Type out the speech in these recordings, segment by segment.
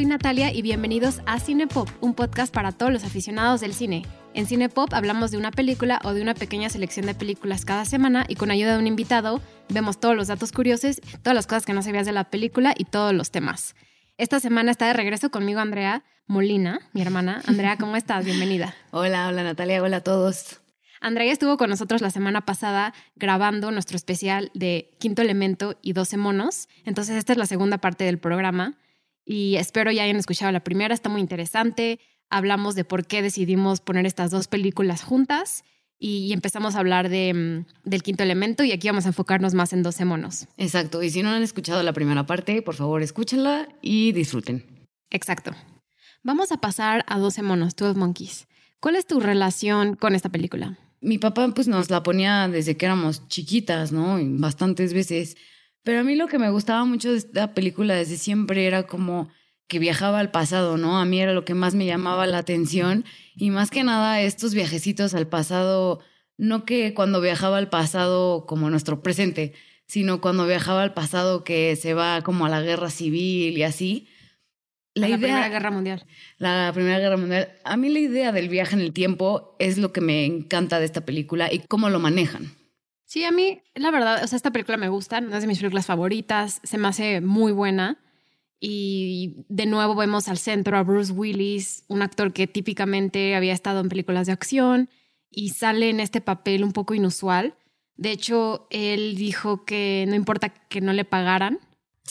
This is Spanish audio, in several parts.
soy Natalia y bienvenidos a Cinepop, un podcast para todos los aficionados del cine. En Cinepop hablamos de una película o de una pequeña selección de películas cada semana y con ayuda de un invitado vemos todos los datos curiosos, todas las cosas que no sabías de la película y todos los temas. Esta semana está de regreso conmigo Andrea Molina, mi hermana. Andrea, ¿cómo estás? Bienvenida. Hola, hola Natalia, hola a todos. Andrea estuvo con nosotros la semana pasada grabando nuestro especial de Quinto Elemento y 12 monos. Entonces esta es la segunda parte del programa y espero ya hayan escuchado la primera, está muy interesante. Hablamos de por qué decidimos poner estas dos películas juntas y empezamos a hablar de, mm, del quinto elemento y aquí vamos a enfocarnos más en 12 monos. Exacto, y si no han escuchado la primera parte, por favor escúchenla y disfruten. Exacto. Vamos a pasar a 12 monos, 12 Monkeys. ¿Cuál es tu relación con esta película? Mi papá pues nos la ponía desde que éramos chiquitas, ¿no? bastantes veces. Pero a mí lo que me gustaba mucho de esta película desde siempre era como que viajaba al pasado, ¿no? A mí era lo que más me llamaba la atención y más que nada estos viajecitos al pasado, no que cuando viajaba al pasado como nuestro presente, sino cuando viajaba al pasado que se va como a la guerra civil y así. La, la Primera Guerra Mundial. La Primera Guerra Mundial. A mí la idea del viaje en el tiempo es lo que me encanta de esta película y cómo lo manejan. Sí, a mí, la verdad, o sea, esta película me gusta, es de mis películas favoritas, se me hace muy buena. Y de nuevo vemos al centro a Bruce Willis, un actor que típicamente había estado en películas de acción y sale en este papel un poco inusual. De hecho, él dijo que no importa que no le pagaran,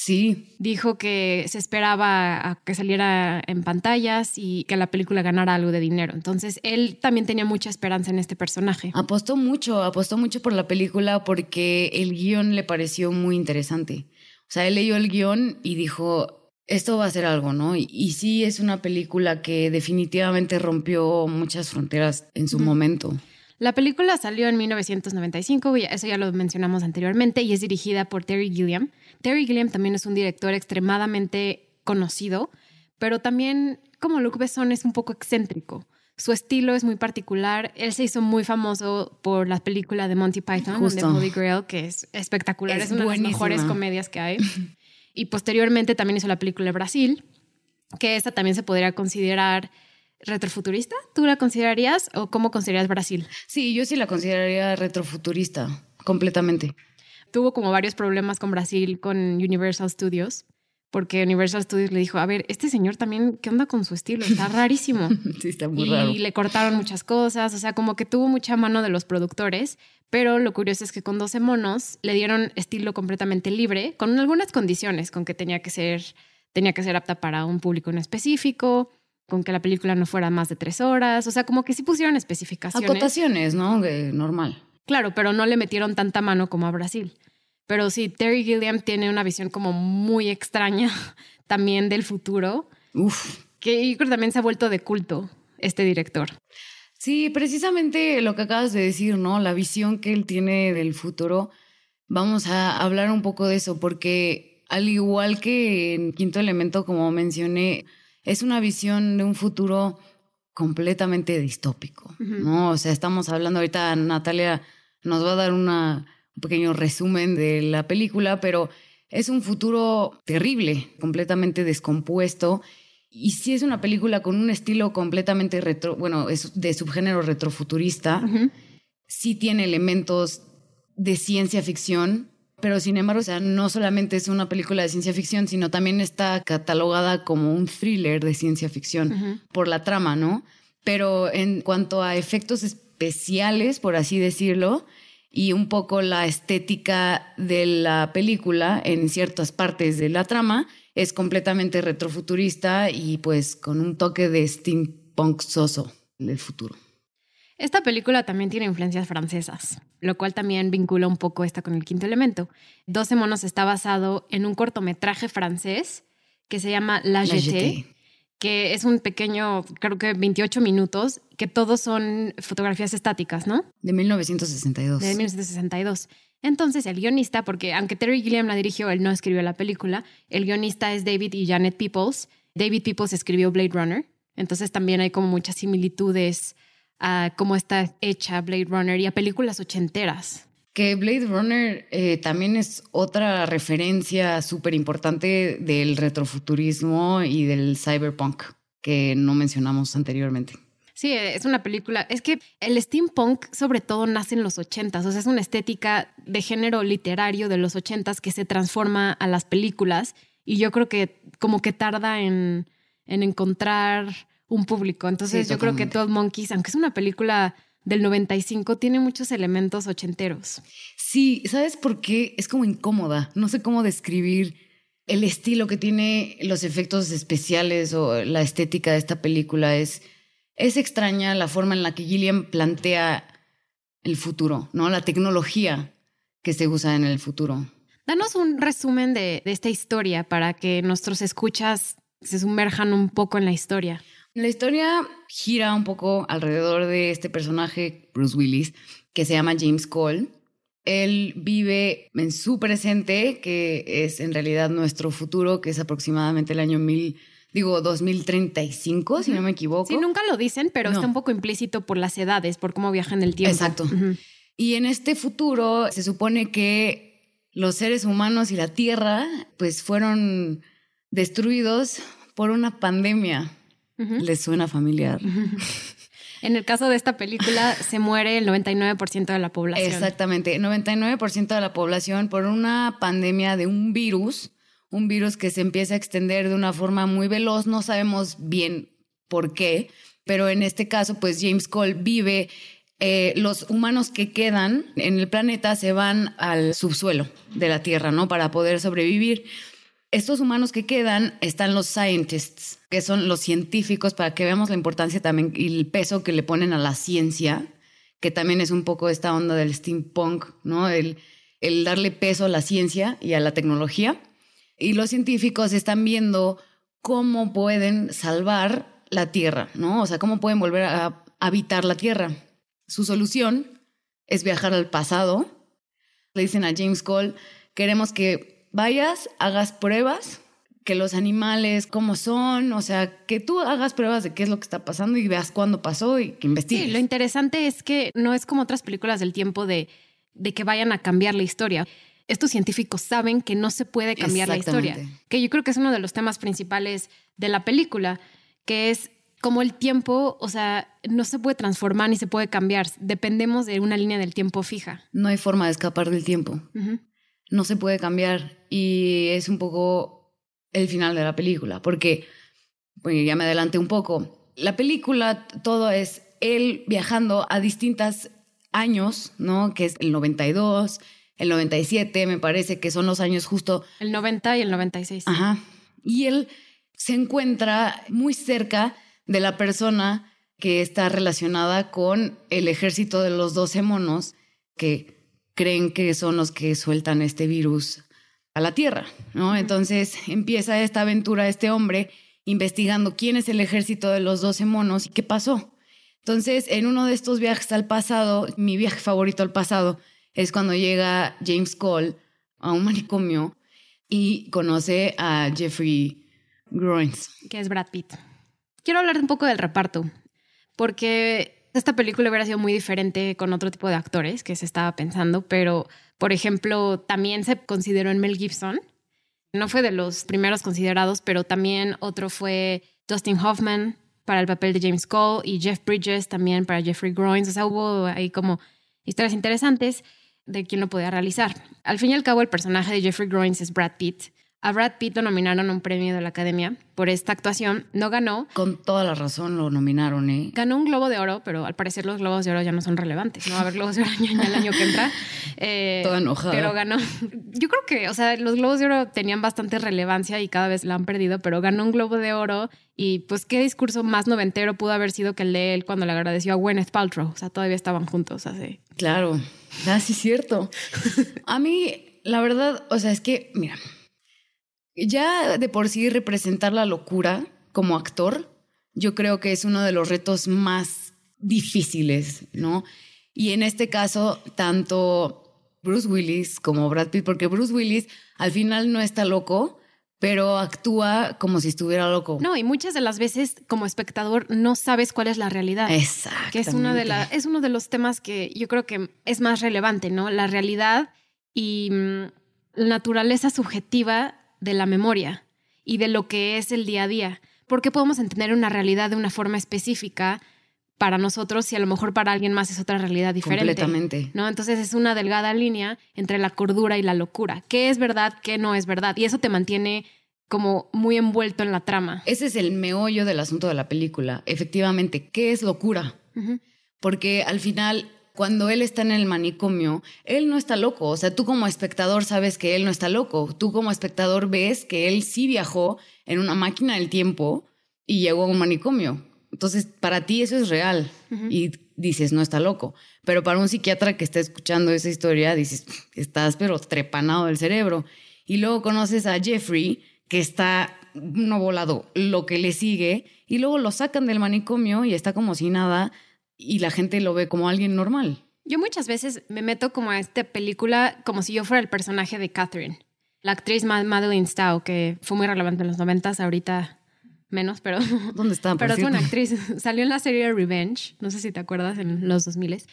Sí. Dijo que se esperaba a que saliera en pantallas y que la película ganara algo de dinero. Entonces, él también tenía mucha esperanza en este personaje. Apostó mucho, apostó mucho por la película porque el guion le pareció muy interesante. O sea, él leyó el guion y dijo, esto va a ser algo, ¿no? Y, sí es una película que definitivamente rompió muchas fronteras en su momento. La película salió en 1995, eso ya lo mencionamos anteriormente, y es dirigida por Terry Gilliam. Terry Gilliam también es un director extremadamente conocido, pero también como Luc Besson es un poco excéntrico. Su estilo es muy particular. Él se hizo muy famoso por la película de Monty Python, de Holy Grail, que es espectacular. Es, una de las mejores comedias que hay. y posteriormente también hizo la película de Brasil, que esta también se podría considerar retrofuturista? ¿Tú la considerarías o cómo considerarías Brasil? Sí, yo sí la consideraría retrofuturista, completamente. Tuvo como varios problemas con Brasil, con Universal Studios, porque Universal Studios le dijo, a ver, este señor también, ¿qué onda con su estilo? Está rarísimo. sí, está muy raro. Y le cortaron muchas cosas, o sea, como que tuvo mucha mano de los productores, pero lo curioso es que con 12 monos le dieron estilo completamente libre, con algunas condiciones, con que tenía que ser, tenía que ser apta para un público en específico, con que la película no fuera más de tres horas, o sea, como que sí pusieron especificaciones. Acotaciones, ¿no? normal. Claro, pero no le metieron tanta mano como a Brasil. Pero sí, Terry Gilliam tiene una visión como muy extraña también del futuro. Uf. Que yo creo que también se ha vuelto de culto este director. Sí, precisamente lo que acabas de decir, ¿no? La visión que él tiene del futuro. Vamos a hablar un poco de eso, porque al igual que en Quinto Elemento, como mencioné, es una visión de un futuro completamente distópico, ¿no? O sea, estamos hablando ahorita, Natalia nos va a dar una, un pequeño resumen de la película, pero es un futuro terrible, completamente descompuesto. Y sí es una película con un estilo completamente retro, bueno, es de subgénero retrofuturista. Sí tiene elementos de ciencia ficción, pero sin embargo, o sea, no solamente es una película de ciencia ficción, sino también está catalogada como un thriller de ciencia ficción por la trama, ¿no? Pero en cuanto a efectos especiales, por así decirlo, y un poco la estética de la película en ciertas partes de la trama, es completamente retrofuturista y pues con un toque de steampunk soso del futuro. Esta película también tiene influencias francesas, lo cual también vincula un poco esta con el quinto elemento. Doce monos está basado en un cortometraje francés que se llama La, Jetée, que es un pequeño, creo que 28 minutos, que todos son fotografías estáticas, ¿no? De 1962. De 1962. Entonces, el guionista, porque aunque Terry Gilliam la dirigió, él no escribió la película, el guionista es David y Janet Peoples. David Peoples escribió Blade Runner, entonces también hay como muchas similitudes a cómo está hecha Blade Runner y a películas ochenteras. Que Blade Runner eh, también es otra referencia súper importante del retrofuturismo y del cyberpunk que no mencionamos anteriormente. Sí, es una película. Es que el steampunk, sobre todo, nace en los ochentas. O sea, es una estética de género literario de los ochentas que se transforma a las películas. Y yo creo que como que tarda en, en encontrar un público. Entonces, yo creo que Todd Monkeys, aunque es una película del 95, tiene muchos elementos ochenteros. Sí, ¿sabes por qué? Es como incómoda. No sé cómo describir el estilo que tiene los efectos especiales o la estética de esta película. Es es extraña la forma en la que Gilliam plantea el futuro, ¿no? La tecnología que se usa en el futuro. Danos un resumen de, esta historia para que nuestros escuchas se sumerjan un poco en la historia. La historia gira un poco alrededor de este personaje, Bruce Willis, que se llama James Cole. Él vive en su presente, que es en realidad nuestro futuro, que es aproximadamente el año 1000 digo 2035, si no me equivoco. Sí, nunca lo dicen, pero está un poco implícito por las edades, por cómo viajan el tiempo. Exacto. Y en este futuro se supone que los seres humanos y la Tierra pues fueron destruidos por una pandemia. ¿Les suena familiar? En el caso de esta película, se muere el 99% de la población. Exactamente, 99% de la población por una pandemia de un virus un virus que se empieza a extender de una forma muy veloz, no sabemos bien por qué, pero en este caso, pues James Cole vive, eh, los humanos que quedan en el planeta se van al subsuelo de la Tierra, ¿no? Para poder sobrevivir. Estos humanos que quedan están los scientists, que son los científicos, para que veamos la importancia también y el peso que le ponen a la ciencia, que también es un poco esta onda del steampunk, ¿no? El, el darle peso a la ciencia y a la tecnología. Y los científicos están viendo cómo pueden salvar la Tierra, ¿no? O sea, cómo pueden volver a habitar la Tierra. Su solución es viajar al pasado. Le dicen a James Cole, queremos que vayas, hagas pruebas, que los animales, cómo son, o sea, que tú hagas pruebas de qué es lo que está pasando y veas cuándo pasó y que investigues. Sí, lo interesante es que no es como otras películas del tiempo de, de que vayan a cambiar la historia. Estos científicos saben que no se puede cambiar la historia, que yo creo que es uno de los temas principales de la película, que es como el tiempo, o sea, no se puede transformar ni se puede cambiar, dependemos de una línea del tiempo fija. No hay forma de escapar del tiempo, no se puede cambiar y es un poco el final de la película, porque, pues ya me adelanté un poco, la película todo es él viajando a distintos años, ¿no? Que es el 92, el 97, me parece que son los años justo. El 90 y el 96. Ajá. Y él se encuentra muy cerca de la persona que está relacionada con el ejército de los 12 monos que creen que son los que sueltan este virus a la Tierra, ¿no? Entonces empieza esta aventura este hombre investigando quién es el ejército de los 12 monos y qué pasó. Entonces, en uno de estos viajes al pasado, mi viaje favorito al pasado, es cuando llega James Cole a un manicomio y conoce a Jeffrey Groins. Que es Brad Pitt. Quiero hablar un poco del reparto, porque esta película hubiera sido muy diferente con otro tipo de actores que se estaba pensando, pero, por ejemplo, también se consideró en Mel Gibson. No fue de los primeros considerados, pero también otro fue Dustin Hoffman para el papel de James Cole y Jeff Bridges también para Jeffrey Groins. O sea, hubo ahí como historias interesantes de quién lo podía realizar. Al fin y al cabo, el personaje de Jeffrey Groins es Brad Pitt. A Brad Pitt lo nominaron a un premio de la Academia por esta actuación. No ganó. Con toda la razón lo nominaron, ¿eh? Ganó un Globo de Oro, pero al parecer los Globos de Oro ya no son relevantes. No va a haber Globos de Oro el año que entra. Eh, Toda enojada. Pero ganó. Yo creo que, o sea, los Globos de Oro tenían bastante relevancia y cada vez la han perdido, pero ganó un Globo de Oro y pues qué discurso más noventero pudo haber sido que el de él cuando le agradeció a Gwyneth Paltrow. O sea, todavía estaban juntos hace... Claro. Ah, sí, cierto. A mí, la verdad, o sea, es que, mira, ya de por sí representar la locura como actor, yo creo que es uno de los retos más difíciles, ¿no? Y en este caso, tanto Bruce Willis como Brad Pitt, porque Bruce Willis al final no está loco, pero actúa como si estuviera loco. No, y muchas de las veces como espectador no sabes cuál es la realidad. Exacto. Que es, una de la, es uno de los temas que yo creo que es más relevante, ¿no? La realidad y mm, la naturaleza subjetiva de la memoria y de lo que es el día a día. Porque podemos entender una realidad de una forma específica para nosotros y a lo mejor para alguien más es otra realidad diferente. Completamente. ¿no? Entonces es una delgada línea entre la cordura y la locura. ¿Qué es verdad? ¿Qué no es verdad? Y eso te mantiene como muy envuelto en la trama. Ese es el meollo del asunto de la película. Efectivamente, ¿qué es locura? Porque al final, cuando él está en el manicomio, él no está loco. O sea, tú como espectador sabes que él no está loco. Tú como espectador ves que él sí viajó en una máquina del tiempo y llegó a un manicomio. Entonces, para ti eso es real y dices, no está loco. Pero para un psiquiatra que está escuchando esa historia, dices, estás pero trepanado del cerebro. Y luego conoces a Jeffrey, que está no volado, lo que le sigue, y luego lo sacan del manicomio y está como si nada, y la gente lo ve como alguien normal. Yo muchas veces me meto como a esta película como si yo fuera el personaje de Catherine, la actriz Madeline Stowe, que fue muy relevante en los noventas, ahorita menos, pero... ¿Dónde está? Pero es una actriz. Salió en la serie Revenge, no sé si te acuerdas, en los 2000.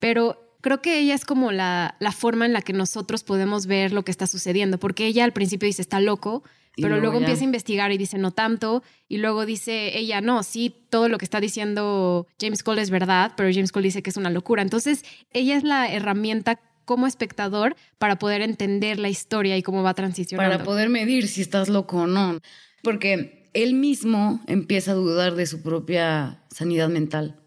Pero creo que ella es como la, la forma en la que nosotros podemos ver lo que está sucediendo, porque ella al principio dice, está loco, pero luego, empieza a investigar y dice, no tanto, y luego dice ella, no, sí, todo lo que está diciendo James Cole es verdad, pero James Cole dice que es una locura. Entonces, ella es la herramienta como espectador para poder entender la historia y cómo va transicionando. Para poder medir si estás loco o no. Porque él mismo empieza a dudar de su propia sanidad mental.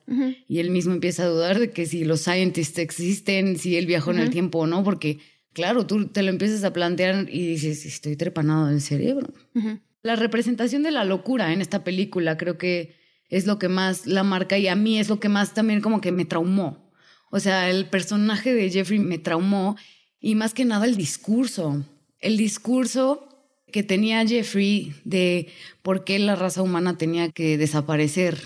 Y él mismo empieza a dudar de que si los scientists existen, si él viajó en el tiempo o no, porque, claro, tú te lo empiezas a plantear y dices, estoy trepanado del cerebro. La representación de la locura en esta película creo que es lo que más la marca y a mí es lo que más también como que me traumó. O sea, el personaje de Jeffrey me traumó y más que nada el discurso. El discurso que tenía Jeffrey de por qué la raza humana tenía que desaparecer.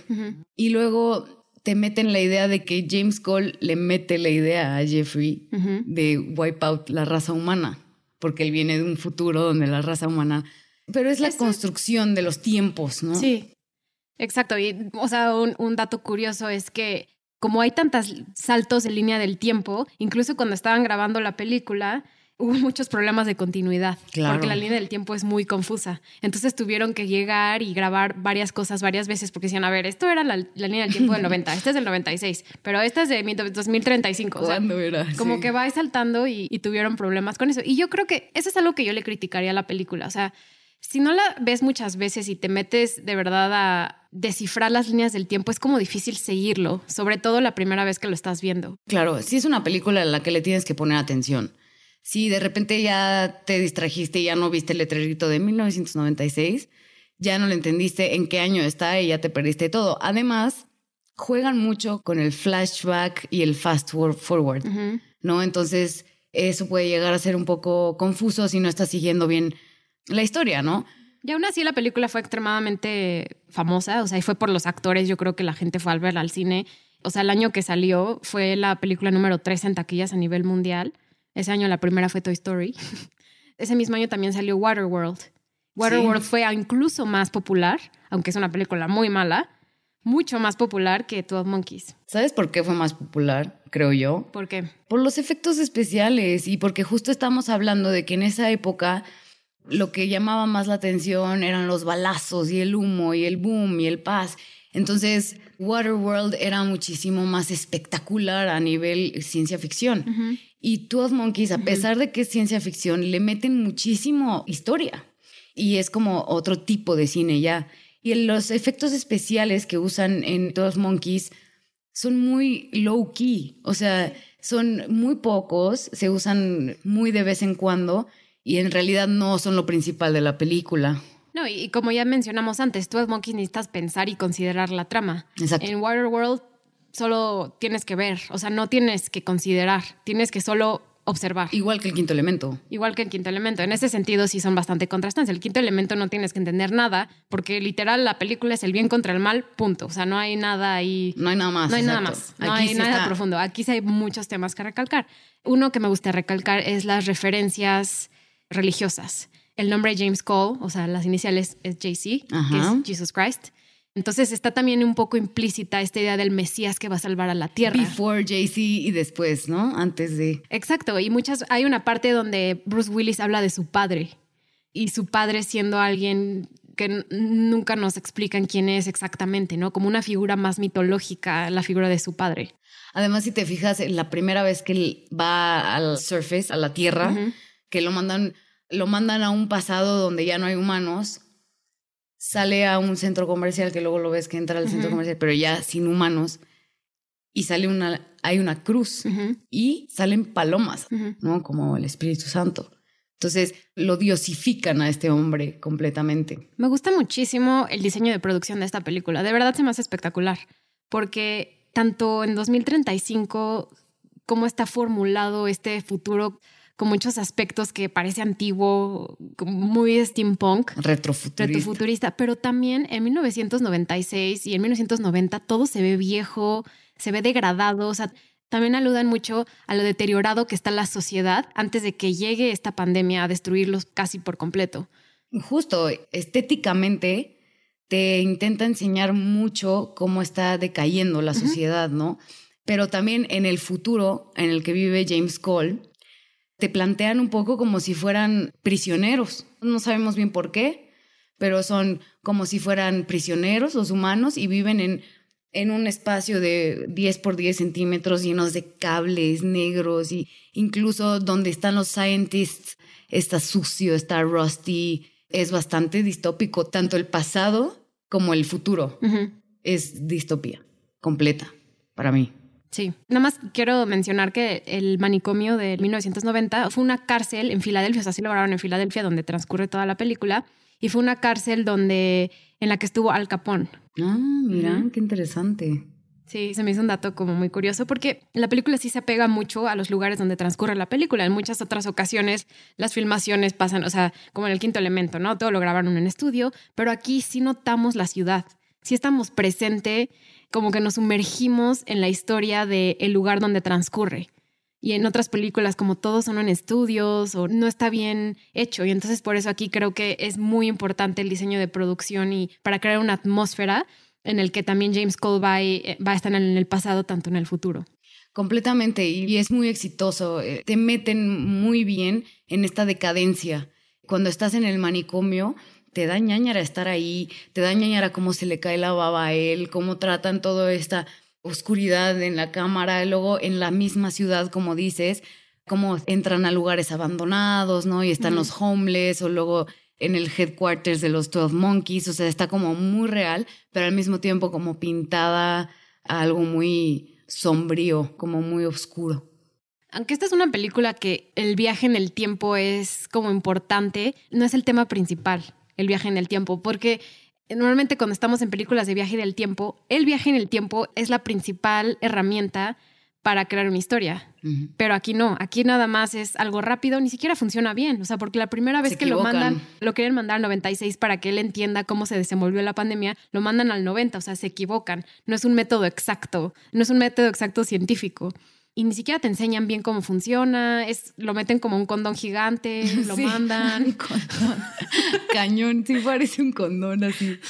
Y luego te meten la idea de que James Cole le mete la idea a Jeffrey de wipe out la raza humana, porque él viene de un futuro donde la raza humana... Pero es la construcción de los tiempos, ¿no? Sí, exacto. Y, o sea, un, un dato curioso es que como hay tantos saltos en línea del tiempo, incluso cuando estaban grabando la película, hubo muchos problemas de continuidad, porque la línea del tiempo es muy confusa. Entonces tuvieron que llegar y grabar varias cosas varias veces porque decían, a ver, esto era la, línea del tiempo del 90, este es del 96, pero esta es de 2035. ¿Cuándo era? Como que va saltando y, y, tuvieron problemas con eso. Y yo creo que eso es algo que yo le criticaría a la película. O sea, si no la ves muchas veces y te metes de verdad a descifrar las líneas del tiempo, es como difícil seguirlo, sobre todo la primera vez que lo estás viendo. Claro, sí es una película en la que le tienes que poner atención si de repente ya te distrajiste y ya no viste el letrerito de 1996, ya no le entendiste en qué año está y ya te perdiste todo. Además, juegan mucho con el flashback y el fast forward, ¿no? Entonces, eso puede llegar a ser un poco confuso si no estás siguiendo bien la historia, ¿no? Y aún así la película fue extremadamente famosa, o sea, y fue por los actores, yo creo que la gente fue al verla al cine. O sea, el año que salió fue la película número 3 en taquillas a nivel mundial. Ese año la primera fue Toy Story. Ese mismo año también salió Waterworld. Waterworld fue incluso más popular, aunque es una película muy mala, mucho más popular que Twelve Monkeys. ¿Sabes por qué fue más popular, creo yo? ¿Por qué? Por los efectos especiales y porque justo estamos hablando de que en esa época lo que llamaba más la atención eran los balazos y el humo y el boom y el paz. Entonces, Waterworld era muchísimo más espectacular a nivel ciencia ficción. Y Twelve Monkeys, a pesar de que es ciencia ficción, le meten muchísimo historia. Y es como otro tipo de cine ya. Y los efectos especiales que usan en Twelve Monkeys son muy low key. O sea, son muy pocos, se usan muy de vez en cuando y en realidad no son lo principal de la película. No, y como ya mencionamos antes, Twelve Monkeys necesitas pensar y considerar la trama. Exacto. En Waterworld solo tienes que ver, o sea, no tienes que considerar, tienes que solo observar. Igual que el quinto elemento. Igual que el quinto elemento. En ese sentido sí son bastante contrastantes. El quinto elemento no tienes que entender nada, porque literal la película es el bien contra el mal, punto. O sea, no hay nada ahí. No hay nada más. No hay nada más. No hay nada profundo. Aquí sí hay muchos temas que recalcar. Uno que me gusta recalcar es las referencias religiosas. el nombre James Cole, o sea, las iniciales es JC, que es Jesus Christ. Entonces está también un poco implícita esta idea del Mesías que va a salvar a la tierra. Before JC y después, ¿no? Antes de. Exacto. Y muchas, hay una parte donde Bruce Willis habla de su padre y su padre siendo alguien que nunca nos explican quién es exactamente, ¿no? Como una figura más mitológica, la figura de su padre. Además, si te fijas, la primera vez que él va al surface, a la tierra, que lo mandan, lo mandan a un pasado donde ya no hay humanos, sale a un centro comercial, que luego lo ves que entra al centro comercial, pero ya sin humanos, y sale una, hay una cruz y salen palomas, ¿no? Como el Espíritu Santo. Entonces lo diosifican a este hombre completamente. Me gusta muchísimo el diseño de producción de esta película. De verdad se me hace espectacular, porque tanto en 2035 como está formulado este futuro con muchos aspectos que parece antiguo, muy steampunk. Retrofuturista. Retrofuturista, pero también en 1996 y en 1990 todo se ve viejo, se ve degradado, o sea, también aludan mucho a lo deteriorado que está la sociedad antes de que llegue esta pandemia a destruirlos casi por completo. Justo, estéticamente te intenta enseñar mucho cómo está decayendo la sociedad, ¿no? Pero también en el futuro en el que vive James Cole, te plantean un poco como si fueran prisioneros. No sabemos bien por qué, pero son como si fueran prisioneros los humanos y viven en, en un espacio de 10 por 10 centímetros llenos de cables negros y incluso donde están los scientists está sucio, está rusty, es bastante distópico, tanto el pasado como el futuro. Es distopía completa para mí. Sí, nada más quiero mencionar que el manicomio de 1990 fue una cárcel en Filadelfia, o sea, sí lo grabaron en Filadelfia, donde transcurre toda la película, y fue una cárcel donde en la que estuvo Al Capón. Ah, mira, qué interesante. Sí, se me hizo un dato como muy curioso porque la película sí se apega mucho a los lugares donde transcurre la película. En muchas otras ocasiones las filmaciones pasan, o sea, como en el quinto elemento, ¿no? Todo lo grabaron en estudio, pero aquí sí notamos la ciudad. Sí estamos presente como que nos sumergimos en la historia del el lugar donde transcurre. Y en otras películas, como todos son en estudios o no está bien hecho. Y entonces por eso aquí creo que es muy importante el diseño de producción y para crear una atmósfera en el que también James Cole va, eh, va a estar en el pasado, tanto en el futuro. Completamente, y es muy exitoso. Eh, te meten muy bien en esta decadencia. Cuando estás en el manicomio, te da ñañara estar ahí, te da ñañara cómo se le cae la baba a él, cómo tratan toda esta oscuridad en la cámara, luego en la misma ciudad, como dices, cómo entran a lugares abandonados, ¿no? Y están los homeless, o luego en el headquarters de los 12 Monkeys, o sea, está como muy real, pero al mismo tiempo como pintada a algo muy sombrío, como muy oscuro. Aunque esta es una película que el viaje en el tiempo es como importante, no es el tema principal el viaje en el tiempo, porque normalmente cuando estamos en películas de viaje en el tiempo, el viaje en el tiempo es la principal herramienta para crear una historia. Pero aquí no, aquí nada más es algo rápido, ni siquiera funciona bien. O sea, porque la primera vez que lo mandan, lo quieren mandar al 96 para que él entienda cómo se desenvolvió la pandemia, lo mandan al 90, o sea, se equivocan. No es un método exacto, no es un método exacto científico y ni siquiera te enseñan bien cómo funciona, es, lo meten como un condón gigante, lo mandan. Cañón, sí parece un condón así.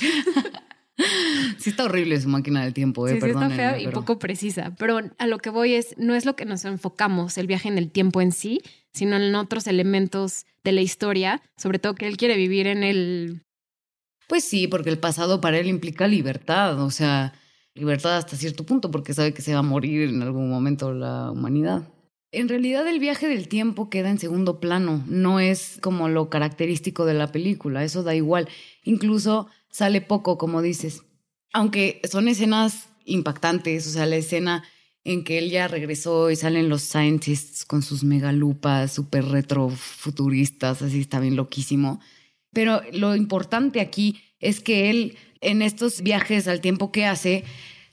Sí está horrible su máquina del tiempo, eh, sí, sí está fea y poco precisa, pero a lo que voy es, no es lo que nos enfocamos, el viaje en el tiempo en sí, sino en otros elementos de la historia, sobre todo que él quiere vivir en el... Pues sí, porque el pasado para él implica libertad, o sea, libertad hasta cierto punto porque sabe que se va a morir en algún momento la humanidad. En realidad el viaje del tiempo queda en segundo plano, no es como lo característico de la película, eso da igual, incluso sale poco, como dices, aunque son escenas impactantes, o sea, la escena en que él ya regresó y salen los scientists con sus megalupas súper retrofuturistas, así está bien loquísimo. Pero lo importante aquí es que él en estos viajes al tiempo que hace,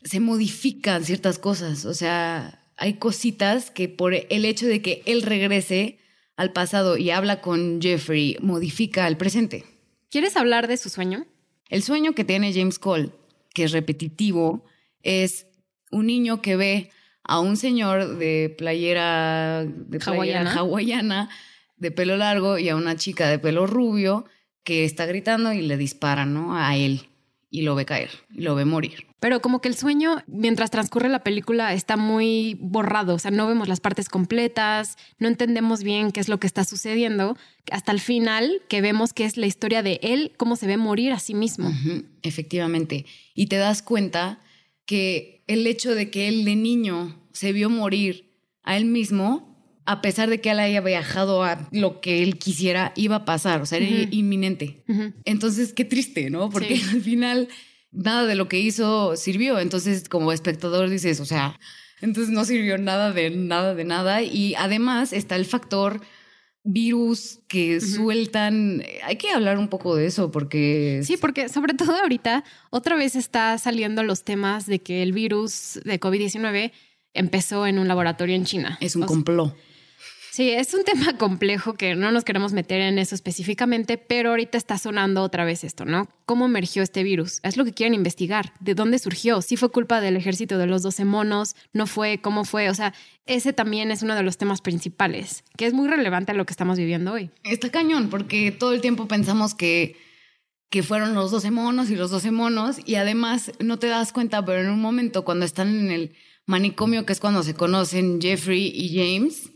se modifican ciertas cosas. O sea, hay cositas que por el hecho de que él regrese al pasado y habla con Jeffrey, modifica el presente. ¿Quieres hablar de su sueño? El sueño que tiene James Cole, que es repetitivo, es un niño que ve a un señor de playera, de hawaiana de pelo largo y a una chica de pelo rubio que está gritando y le dispara, ¿no? A él y lo ve caer, y lo ve morir. Pero como que el sueño, mientras transcurre la película, está muy borrado, o sea, no vemos las partes completas, no entendemos bien qué es lo que está sucediendo, hasta el final que vemos que es la historia de él, cómo se ve morir a sí mismo. Efectivamente. Y te das cuenta que el hecho de que él de niño se vio morir a él mismo, a pesar de que él haya viajado a lo que él quisiera, iba a pasar, o sea, era inminente. Entonces, qué triste, ¿no? Porque al final nada de lo que hizo sirvió. Entonces, como espectador dices, o sea, entonces no sirvió nada de nada de nada. Y además está el factor virus que sueltan. Hay que hablar un poco de eso porque... Sí, porque sobre todo ahorita otra vez está saliendo los temas de que el virus de COVID-19 empezó en un laboratorio en China. Es un complot. Sí, es un tema complejo que no nos queremos meter en eso específicamente, pero ahorita está sonando otra vez esto, ¿no? ¿Cómo emergió este virus? Es lo que quieren investigar. ¿De dónde surgió? ¿Sí fue culpa del ejército de los 12 monos? ¿No fue? ¿Cómo fue? O sea, ese también es uno de los temas principales, que es muy relevante a lo que estamos viviendo hoy. Está cañón, porque todo el tiempo pensamos que, que fueron los 12 monos y los 12 monos, y además no te das cuenta, pero en un momento cuando están en el manicomio, que es cuando se conocen Jeffrey y James,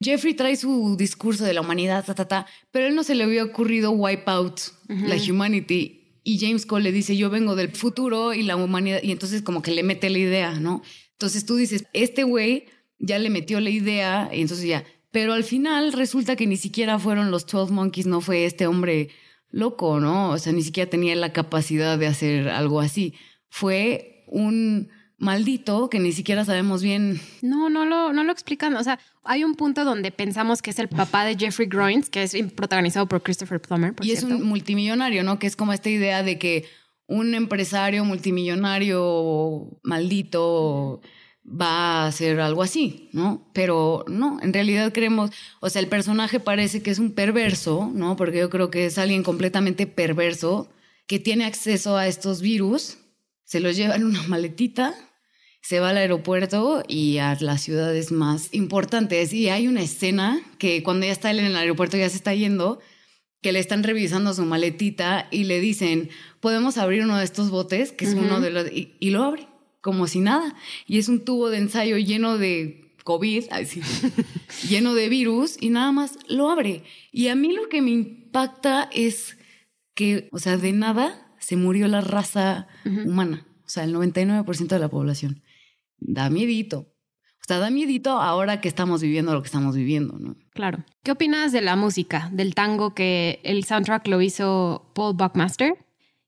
Jeffrey trae su discurso de la humanidad, ta, ta, ta, pero él no se le había ocurrido wipe out la humanity. Y James Cole le dice, yo vengo del futuro y la humanidad, y entonces como que le mete la idea, ¿no? Entonces tú dices, este güey ya le metió la idea, y entonces ya, pero al final resulta que ni siquiera fueron los 12 Monkeys, no fue este hombre loco, ¿no? O sea, ni siquiera tenía la capacidad de hacer algo así. Fue un maldito que ni siquiera sabemos bien. No, no lo, no lo explican. O sea, hay un punto donde pensamos que es el papá de Jeffrey Groins, que es protagonizado por Christopher Plummer. y es un multimillonario, ¿no? Que es como esta idea de que un empresario multimillonario maldito va a hacer algo así, ¿no? Pero no, en realidad creemos, o sea, el personaje parece que es un perverso, ¿no? Porque yo creo que es alguien completamente perverso que tiene acceso a estos virus, se los lleva en una maletita se va al aeropuerto y a las ciudades más importantes. Y hay una escena que cuando ya está él en el aeropuerto ya se está yendo, que le están revisando su maletita y le dicen, podemos abrir uno de estos botes, que es uno de los... Y, lo abre, como si nada. Y es un tubo de ensayo lleno de COVID, así, lleno de virus, y nada más lo abre. Y a mí lo que me impacta es que, o sea, de nada se murió la raza humana, o sea, el 99% de la población da miedito. O sea, da miedito ahora que estamos viviendo lo que estamos viviendo, ¿no? Claro. ¿Qué opinas de la música, del tango que el soundtrack lo hizo Paul Buckmaster?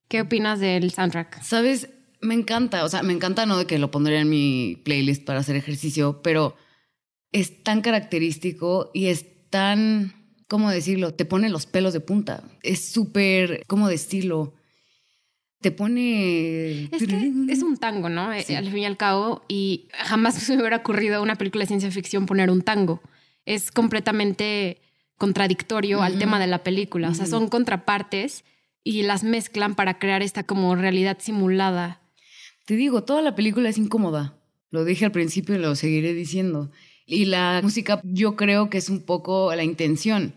¿Qué opinas del soundtrack? Sabes, me encanta, o sea, me encanta no de que lo pondría en mi playlist para hacer ejercicio, pero es tan característico y es tan, ¿cómo decirlo? Te pone los pelos de punta. Es súper, ¿cómo decirlo? Te pone... Es, que es un tango, ¿no? Eh, al fin y al cabo, y jamás se me hubiera ocurrido a una película de ciencia ficción poner un tango. Es completamente contradictorio al tema de la película. O sea, son contrapartes y las mezclan para crear esta como realidad simulada. Te digo, toda la película es incómoda. Lo dije al principio y lo seguiré diciendo. Y la música yo creo que es un poco la intención.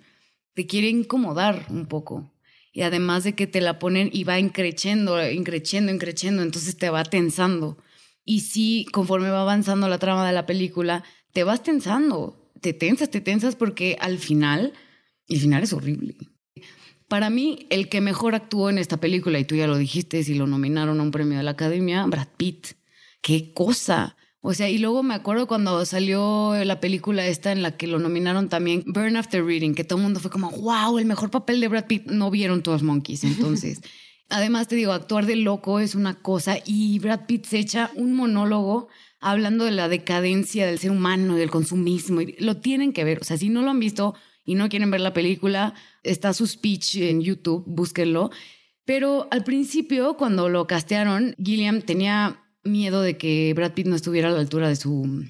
Te quiere incomodar un poco y además de que te la ponen y va increciendo, increciendo, increciendo, entonces te va tensando. Y sí, conforme va avanzando la trama de la película, te vas tensando, te tensas, te tensas porque al final, el final es horrible. Para mí, el que mejor actuó en esta película, y tú ya lo dijiste, si lo nominaron a un premio de la Academia, Brad Pitt. ¡Qué cosa! O sea, y luego me acuerdo cuando salió la película esta en la que lo nominaron también, Burn After Reading, que todo el mundo fue como, wow, el mejor papel de Brad Pitt. No vieron todos Monkeys, entonces. Además, te digo, actuar de loco es una cosa y Brad Pitt se echa un monólogo hablando de la decadencia del ser humano, del consumismo. Y lo tienen que ver. O sea, si no lo han visto y no quieren ver la película, está su speech en YouTube, búsquenlo. Pero al principio, cuando lo castearon, Gilliam tenía miedo de que Brad Pitt no estuviera a la altura de su,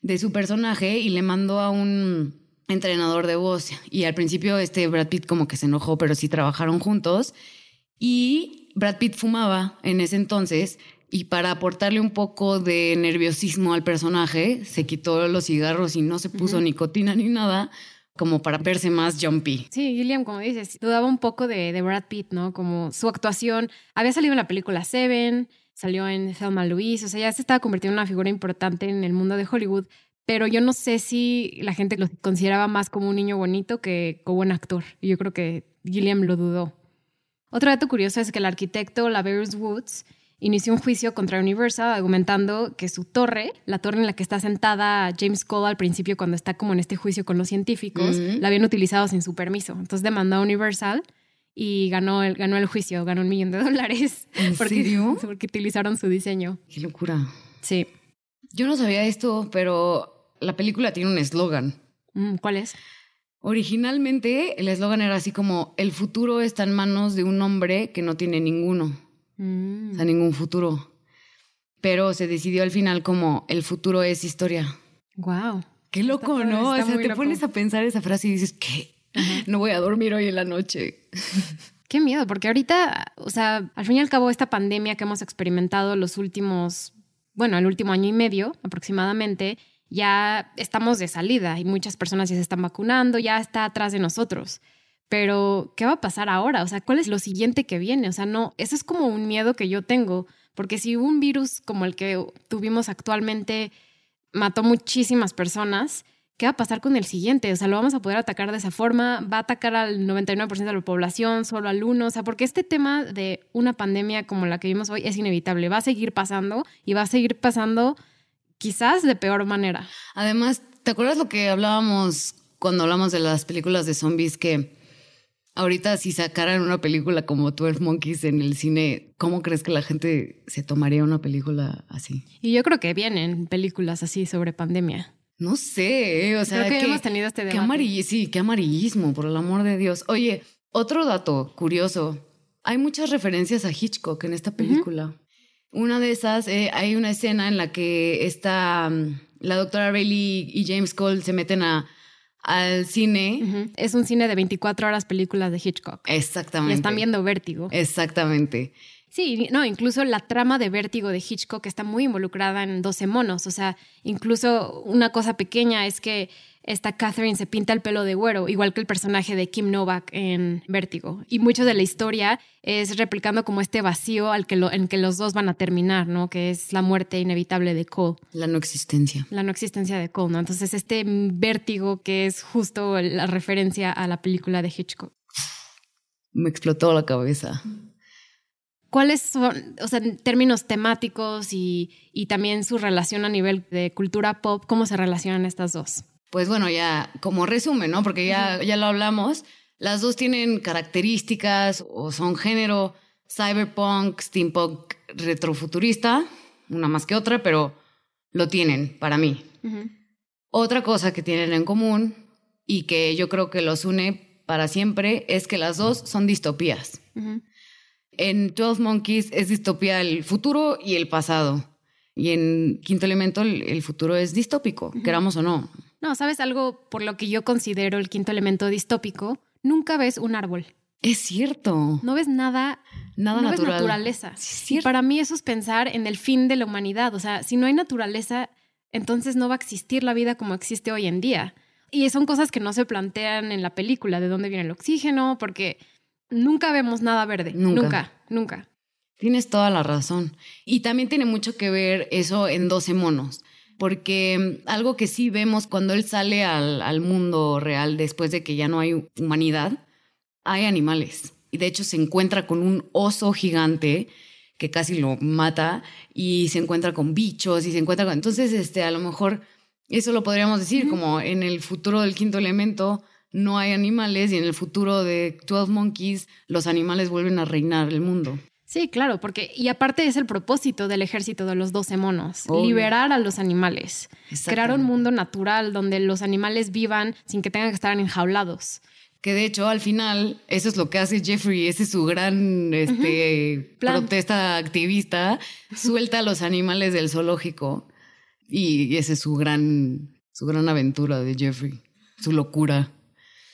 de su personaje y le mandó a un entrenador de voz. Y al principio este Brad Pitt como que se enojó, pero sí trabajaron juntos. Y Brad Pitt fumaba en ese entonces y para aportarle un poco de nerviosismo al personaje, se quitó los cigarros y no se puso nicotina ni nada como para verse más jumpy. Sí, Gilliam, como dices, dudaba un poco de, de Brad Pitt, ¿no? Como su actuación. Había salido en la película Seven, salió en Thelma Louise, o sea, ya se estaba convirtiendo en una figura importante en el mundo de Hollywood, pero yo no sé si la gente lo consideraba más como un niño bonito que como un actor. Y yo creo que Gilliam lo dudó. Otro dato curioso es que el arquitecto Laverius Woods inició un juicio contra Universal argumentando que su torre, la torre en la que está sentada James Cole al principio cuando está como en este juicio con los científicos, la habían utilizado sin su permiso. Entonces demandó a Universal y ganó el, ganó el juicio, ganó un millón de dólares. ¿En porque, serio? Porque utilizaron su diseño. Qué locura. Sí. Yo no sabía esto, pero la película tiene un eslogan. Mm, ¿Cuál es? Originalmente el eslogan era así como, el futuro está en manos de un hombre que no tiene ninguno, Mm. o sea, ningún futuro. Pero se decidió al final como, el futuro es historia. Wow. Qué loco, Está- ¿no? está o sea, te loco. pones a pensar esa frase y dices, ¿qué? No voy a dormir hoy en la noche. Qué miedo, porque ahorita, o sea, al fin y al cabo, esta pandemia que hemos experimentado los últimos, bueno, el último año y medio aproximadamente, ya estamos de salida y muchas personas ya se están vacunando, ya está atrás de nosotros. Pero, ¿qué va a pasar ahora? O sea, ¿cuál es lo siguiente que viene? O sea, no, eso es como un miedo que yo tengo, porque si un virus como el que tuvimos actualmente mató muchísimas personas, ¿qué va a pasar con el siguiente? O sea, ¿lo vamos a poder atacar de esa forma? ¿Va a atacar al 99% de la población, solo al 1%? O sea, porque este tema de una pandemia como la que vimos hoy es inevitable, va a seguir pasando y va a seguir pasando quizás de peor manera. Además, ¿te acuerdas lo que hablábamos cuando hablamos de las películas de zombies? Que ahorita si sacaran una película como 12 Monkeys en el cine, ¿cómo crees que la gente se tomaría una película así? Y yo creo que vienen películas así sobre pandemia. No sé, ¿eh? o sea, creo que qué- hemos tenido este qué amarillismo, sí, qué amarillismo, por el amor de Dios. Oye, otro dato curioso. Hay muchas referencias a Hitchcock en esta película. Una de esas, eh, hay una escena en la que está mm, la doctora Bailey y James Cole se meten a, al cine. Es un cine de 24 horas películas de Hitchcock. Y Exactamente. están viendo Vértigo. Exactamente. Sí, no, incluso la trama de Vértigo de Hitchcock está muy involucrada en 12 monos. O sea, incluso una cosa pequeña es que esta Catherine se pinta el pelo de güero, igual que el personaje de Kim Novak en Vértigo. Y mucho de la historia es replicando como este vacío al que lo- en que los dos van a terminar, ¿no? Que es la muerte inevitable de Cole, La no existencia. la no existencia de Cole, ¿no? Entonces, este vértigo que es justo la referencia a la película de Hitchcock. Me explotó la cabeza. ¿Cuáles son, o sea, en términos temáticos y, y también su relación a nivel de cultura pop, cómo se relacionan estas dos? Pues bueno, ya como resumen, ¿no? Porque ya, ya lo hablamos. Las dos tienen características o son género cyberpunk, steampunk, retrofuturista, una más que otra, pero lo tienen para mí. Otra cosa que tienen en común y que yo creo que los une para siempre es que las dos son distopías. Ujú. En 12 Monkeys es distopía el futuro y el pasado. Y en Quinto Elemento el, el futuro es distópico, queramos o no. No, ¿sabes algo por lo que yo considero el quinto elemento distópico? Nunca ves un árbol. Es cierto. No ves nada, Nada no ves natural. naturaleza. Sí, Y para mí eso es pensar en el fin de la humanidad. O sea, si no hay naturaleza, entonces no va a existir la vida como existe hoy en día. Y son cosas que no se plantean en la película, de dónde viene el oxígeno, porque nunca vemos nada verde. Nunca. Nunca, nunca. Tienes toda la razón. Y también tiene mucho que ver eso en 12 monos. Porque mm, algo que sí vemos cuando él sale al, al mundo real después de que ya no hay humanidad, hay animales. Y de hecho se encuentra con un oso gigante que casi lo mata y se encuentra con bichos y se encuentra con... Entonces, este, a lo mejor eso lo podríamos decir como en el futuro del quinto elemento no hay animales y en el futuro de 12 Monkeys los animales vuelven a reinar el mundo. Sí, claro, porque y aparte es el propósito del ejército de los 12 monos, Obvio. liberar a los animales, crear un mundo natural donde los animales vivan sin que tengan que estar enjaulados. Que de hecho, al final, eso es lo que hace Jeffrey, ese es su gran este, protesta activista, suelta a los animales del zoológico y esa es su gran, su gran aventura de Jeffrey, su locura.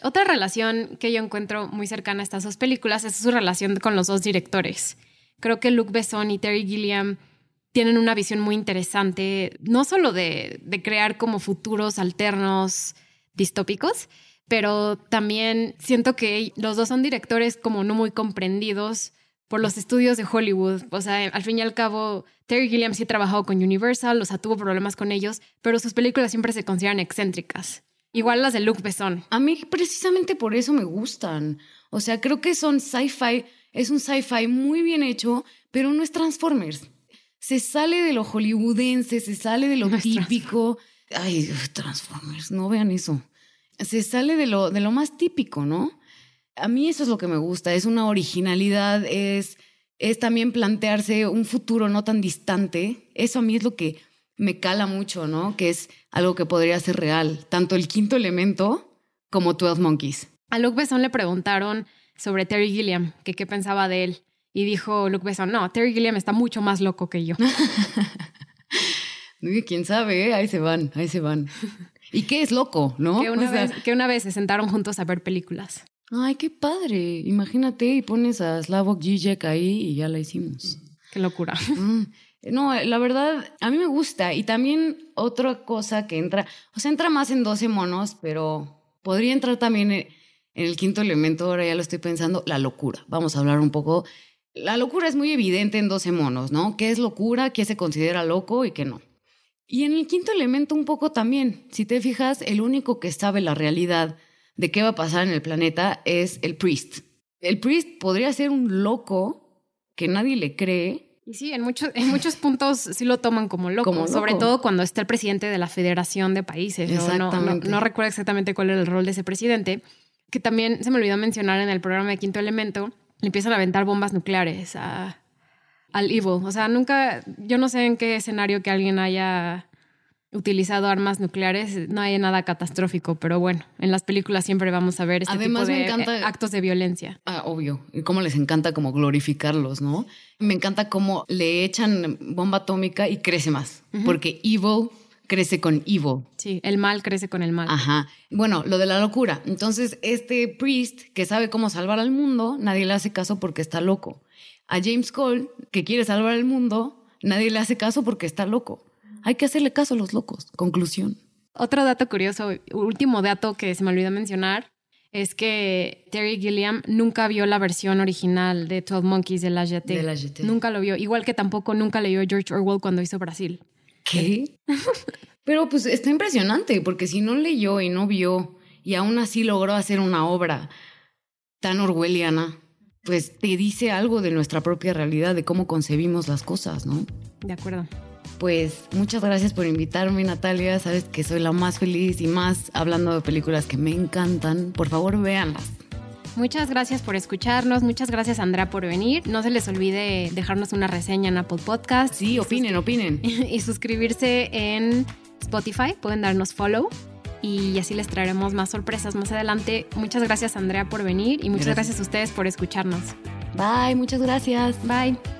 Otra relación que yo encuentro muy cercana a estas dos películas es su relación con los dos directores. Creo que Luc Besson y Terry Gilliam tienen una visión muy interesante, no solo de, de crear como futuros alternos distópicos, pero también siento que los dos son directores como no muy comprendidos por los estudios de Hollywood. O sea, al fin y al cabo, Terry Gilliam sí ha trabajado con Universal, o sea, tuvo problemas con ellos, pero sus películas siempre se consideran excéntricas. Igual las de Luc Besson. A mí precisamente por eso me gustan. O sea, creo que son sci-fi, es un sci-fi muy bien hecho, pero no es Transformers. Se sale de lo hollywoodense, se sale de lo típico. Ay, Transformers, no vean eso. Se sale de lo, de lo más típico, ¿no? A mí eso es lo que me gusta, es una originalidad, es, es también plantearse un futuro no tan distante. Eso a mí es lo que me cala mucho, ¿no? Que es algo que podría ser real, tanto el quinto elemento como Twelve Monkeys. A Luke Besson le preguntaron sobre Terry Gilliam, que qué pensaba de él. Y dijo Luke Besson, no, Terry Gilliam está mucho más loco que yo. ¿Quién sabe? ¿eh? Ahí se van, ahí se van. ¿Y qué es loco, no? Que una, vez, que una vez se sentaron juntos a ver películas. Ay, qué padre. Imagínate y pones a Slavok Žižek ahí y ya la hicimos. Qué locura. Mm. No, la verdad, a mí me gusta. Y también otra cosa que entra, o sea, entra más en 12 monos, pero podría entrar también en el quinto elemento, ahora ya lo estoy pensando, la locura. Vamos a hablar un poco. La locura es muy evidente en 12 monos, ¿no? ¿Qué es locura? ¿Qué se considera loco y qué no? Y en el quinto elemento un poco también. Si te fijas, el único que sabe la realidad de qué va a pasar en el planeta es el priest. El priest podría ser un loco que nadie le cree. Y sí, en muchos, en muchos puntos sí lo toman como loco, sobre todo cuando está el presidente de la Federación de Países. No, recuerdo exactamente cuál era el rol de ese presidente, que también se me olvidó mencionar en el programa de Quinto Elemento, le empiezan a aventar bombas nucleares a, al Evil. O sea, nunca, yo no sé en qué escenario que alguien haya utilizado armas nucleares, no hay nada catastrófico, pero bueno, en las películas siempre vamos a ver este tipo de eh, actos de violencia. Ah, obvio. Y cómo les encanta como glorificarlos, ¿no? Me encanta cómo le echan bomba atómica y crece más, porque evil crece con evil. Sí, el mal crece con el mal. Ajá. Bueno, lo de la locura. Entonces, este priest que sabe cómo salvar al mundo, nadie le hace caso porque está loco. A James Cole, que quiere salvar al mundo, nadie le hace caso porque está loco. Hay que hacerle caso a los locos. Conclusión. Otro dato curioso, último dato que se me olvidó mencionar, es que Terry Gilliam nunca vio la versión original de 12 Monkeys de la GT. Nunca lo vio. Igual que tampoco nunca leyó George Orwell cuando hizo Brasil. ¿Qué? Pero pues está impresionante, porque si no leyó y no vio y aún así logró hacer una obra tan orwelliana, pues te dice algo de nuestra propia realidad, de cómo concebimos las cosas, ¿no? De acuerdo pues muchas gracias por invitarme, Natalia. Sabes que soy la más feliz y más hablando de películas que me encantan. Por favor, véanlas. Muchas gracias por escucharnos, muchas gracias Andrea por venir. No se les olvide dejarnos una reseña en Apple Podcast. Sí, opinen, opinen. Y suscribirse en Spotify, pueden darnos follow y así les traeremos más sorpresas más adelante. Muchas gracias Andrea por venir y muchas gracias a ustedes por escucharnos. Bye, muchas gracias. Bye.